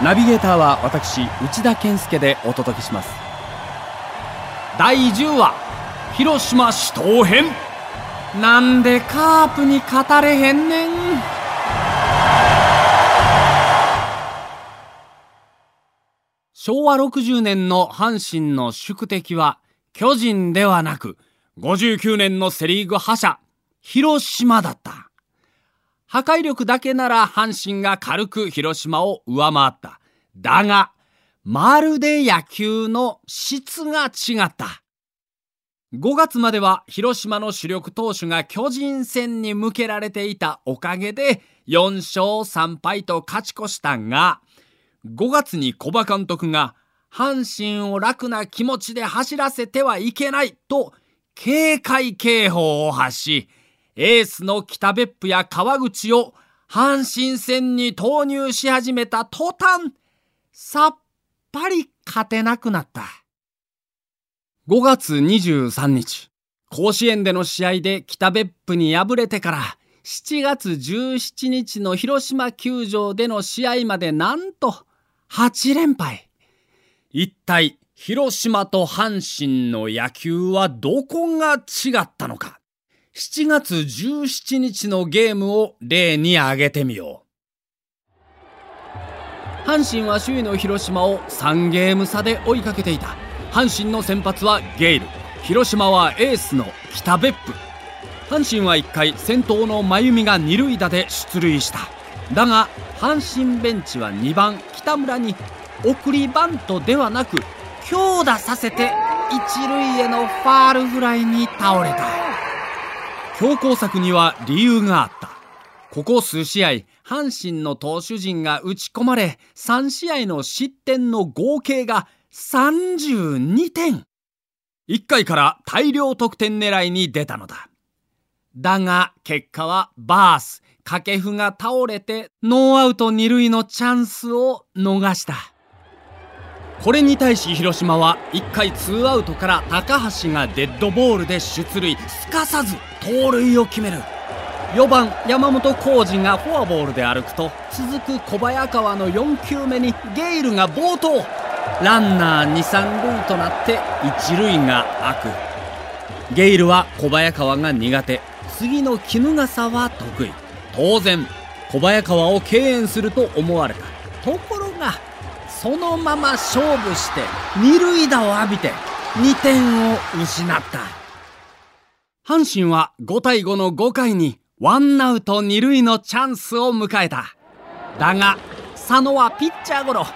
ナビゲーターは私内田健介でお届けします。第10話広島市東編。なんでカープに語れへんねん。昭和60年の阪神の宿敵は巨人ではなく59年のセリーグ覇者広島だった。破壊力だけなら阪神が軽く広島を上回った。だがまるで野球の質が違った。5月までは広島の主力投手が巨人戦に向けられていたおかげで4勝3敗と勝ち越したが5月に小葉監督が阪神を楽な気持ちで走らせてはいけないと警戒警報を発しエースの北別府や川口を阪神戦に投入し始めた途端さっぱり勝てなくなった。5月23日、甲子園での試合で北別府に敗れてから7月17日の広島球場での試合までなんと8連敗。一体広島と阪神の野球はどこが違ったのか。7月17日のゲームを例に挙げてみよう。阪神は首位の広島を3ゲーム差で追いかけていた。阪神の先発はゲイル広島はエースの北別府阪神は1回先頭の真由美が二塁打で出塁しただが阪神ベンチは2番北村に送りバントではなく強打させて一塁へのファールフライに倒れた強攻策には理由があった。ここ数試合阪神の投手陣が打ち込まれ3試合の失点の合計が32点。1回から大量得点狙いに出たのだ。だが結果はバース掛布が倒れてノーアウト2塁のチャンスを逃した。これに対し広島は1回ツーアウトから高橋がデッドボールで出塁すかさず盗塁を決める。4番山本浩二がフォアボールで歩くと続く小早川の4球目にゲイルが暴投ランナー23塁となって一塁が空く。ゲイルは小早川が苦手次の衣笠は得意。当然小早川を敬遠すると思われた。ところがそのまま勝負して二塁打を浴びて2点を失った。阪神は5対5の5回にワンアウト二塁のチャンスを迎えた。だが佐野はピッチャーゴロ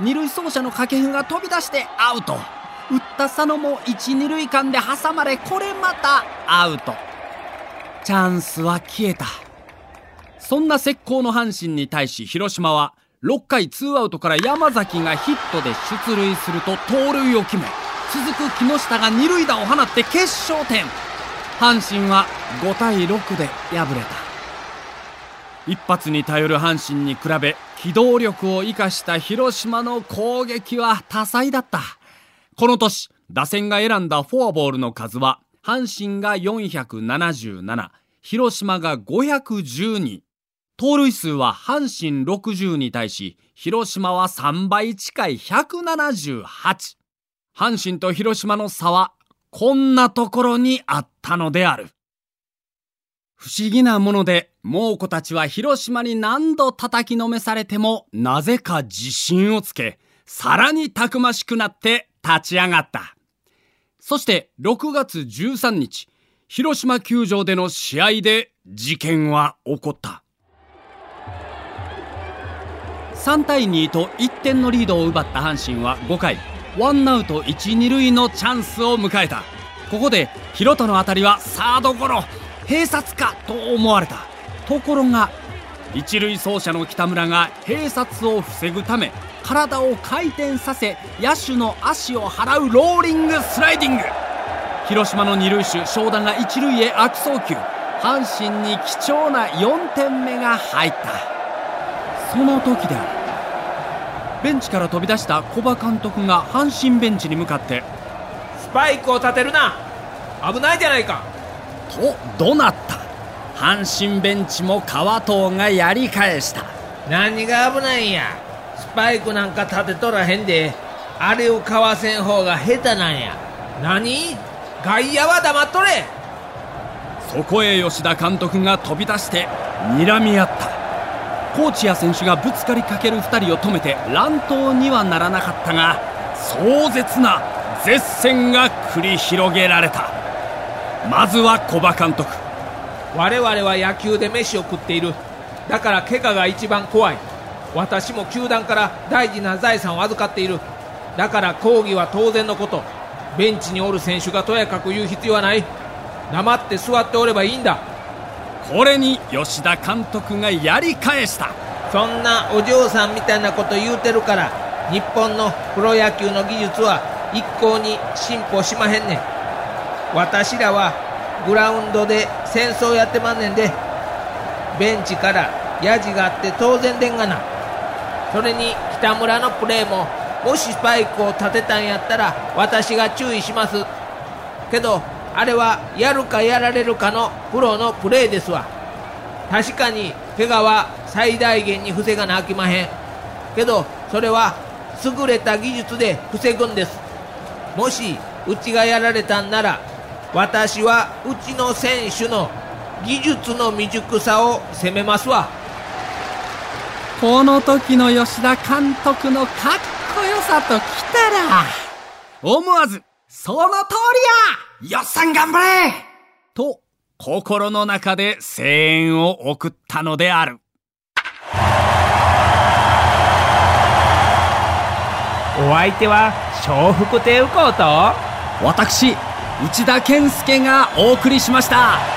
二塁走者の掛布が飛び出してアウト。打った佐野も一二塁間で挟まれこれまたアウト。チャンスは消えた。そんな絶好の阪神に対し広島は6回ツーアウトから山崎がヒットで出塁すると盗塁を決め続く木下が二塁打を放って決勝点。阪神は5対6で敗れた。一発に頼る阪神に比べ機動力を生かした広島の攻撃は多彩だった。この年打線が選んだフォアボールの数は阪神が477広島が512盗塁数は阪神60に対し広島は3倍近い178阪神と広島の差はこんなところにあったのである。不思議なもので猛虎たちは広島に何度叩きのめされてもなぜか自信をつけさらにたくましくなって立ち上がった。そして6月13日広島球場での試合で事件は起こった。3対2と1点のリードを奪った阪神は5回。ワンアウト1、2塁のチャンスを迎えた。ここで広田の当たりはサードゴロ。閉殺かと思われた。ところが一塁走者の北村が併殺を防ぐため体を回転させ野手の足を払うローリングスライディング。広島の二塁手正田が一塁へ悪送球。阪神に貴重な4点目が入った。その時であるベンチから飛び出した古葉監督が阪神ベンチに向かってスパイクを立てるな。危ないじゃないか。と怒鳴った。阪神ベンチも川藤がやり返した。何が危ないんや。スパイクなんか立てとらへんで。あれをかわせん方が下手なんや。何？外野は黙っとれ。そこへ吉田監督が飛び出して睨み合ったコーチや選手がぶつかりかける2人を止めて乱闘にはならなかったが壮絶な絶戦が繰り広げられた。まずは古葉監督。我々は野球で飯を食っている。だから怪我が一番怖い。私も球団から大事な財産を預かっている。だから抗議は当然のこと。ベンチにおる選手がとやかく言う必要はない。黙って座っておればいいんだ。これに吉田監督がやり返した。そんなお嬢さんみたいなこと言うてるから日本のプロ野球の技術は一向に進歩しまへんねん。私らはグラウンドで戦争やってまんねんでベンチからヤジがあって当然でんがな。それに北村のプレーももしスパイクを立てたんやったら私が注意します。けどあれはやるかやられるかのプロのプレーですわ。確かに怪我は最大限に防がなきまへん。けどそれは優れた技術で防ぐんです。もしうちがやられたんなら私はうちの選手の技術の未熟さを責めますわ。この時の吉田監督のかっこよさときたら思わずその通りや！よっさん頑張れと心の中で声援を送ったのであるお相手は笑福亭右近と私内田健介がお送りしました。